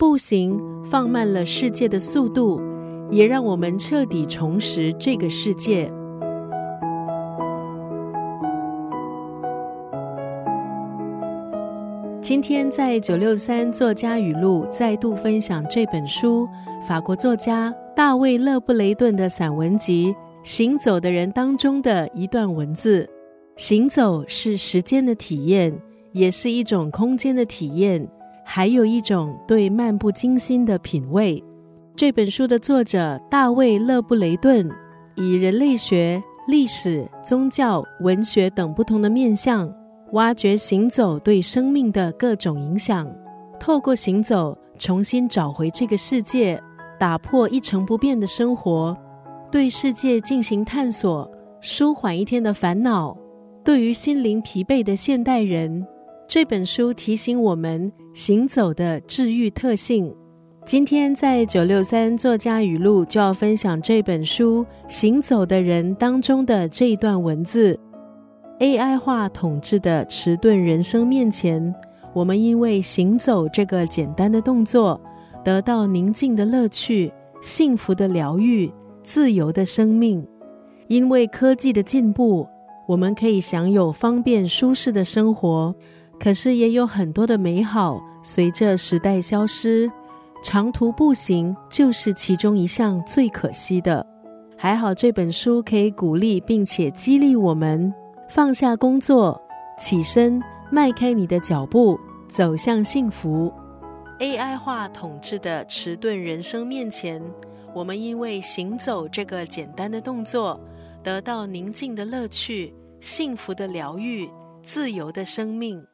步行放慢了世界的速度，也让我们彻底重拾这个世界。今天在九六三作家语录再度分享这本书，法国作家大卫·勒布雷顿的散文集《行走的人》当中的一段文字：行走是时间的体验，也是一种空间的体验，还有一种对漫不经心的品味。这本书的作者大卫·勒布雷顿以人类学、历史、宗教、文学等不同的面向。挖掘行走对生命的各种影响，透过行走重新找回这个世界，打破一成不变的生活，对世界进行探索，舒缓一天的烦恼。对于心灵疲惫的现代人，这本书提醒我们行走的治愈特性。今天在九六三作家语录就要分享这本书《行走的人》当中的这一段文字。AI 化统治的迟钝人生面前，我们因为行走这个简单的动作，得到宁静的乐趣、幸福的疗愈、自由的生命。因为科技的进步，我们可以享有方便舒适的生活，可是也有很多的美好随着时代消失。长途步行就是其中一项最可惜的。还好这本书可以鼓励并且激励我们。放下工作，起身，迈开你的脚步，走向幸福。AI 化统治的迟钝人生面前，我们因为行走这个简单的动作，得到宁静的乐趣、幸福的疗愈、自由的生命。